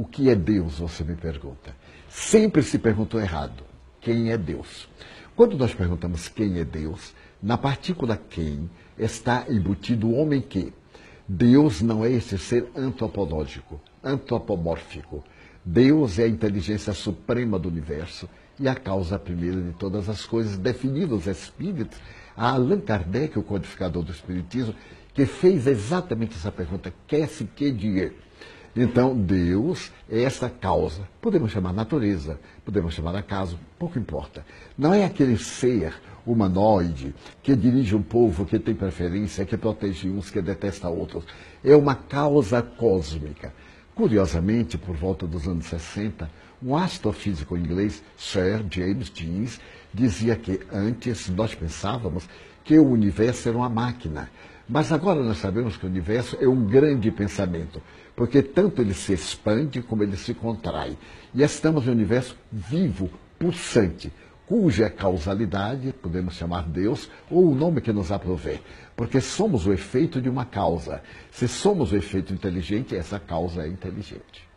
O que é Deus, você me pergunta. Sempre se perguntou errado. Quem é Deus? Quando nós perguntamos quem é Deus, na partícula quem está embutido o homem que. Deus não é esse ser antropológico, antropomórfico. Deus é a inteligência suprema do universo e a causa primeira de todas as coisas, definindo os espíritos. A Allan Kardec, o codificador do Espiritismo, que fez exatamente essa pergunta: quer-se que diga? Então, Deus é essa causa. Podemos chamar natureza, podemos chamar acaso, pouco importa. Não é aquele ser humanoide que dirige um povo, que tem preferência, que protege uns, que detesta outros. É uma causa cósmica. Curiosamente, por volta dos anos 60, um astrofísico inglês, Sir James Jeans, dizia que antes nós pensávamos que o universo era uma máquina. Mas agora nós sabemos que o universo é um grande pensamento, porque tanto ele se expande como ele se contrai. E estamos no universo vivo, pulsante, cuja causalidade podemos chamar Deus ou o nome que nos aprover, porque somos o efeito de uma causa. Se somos o efeito inteligente, essa causa é inteligente.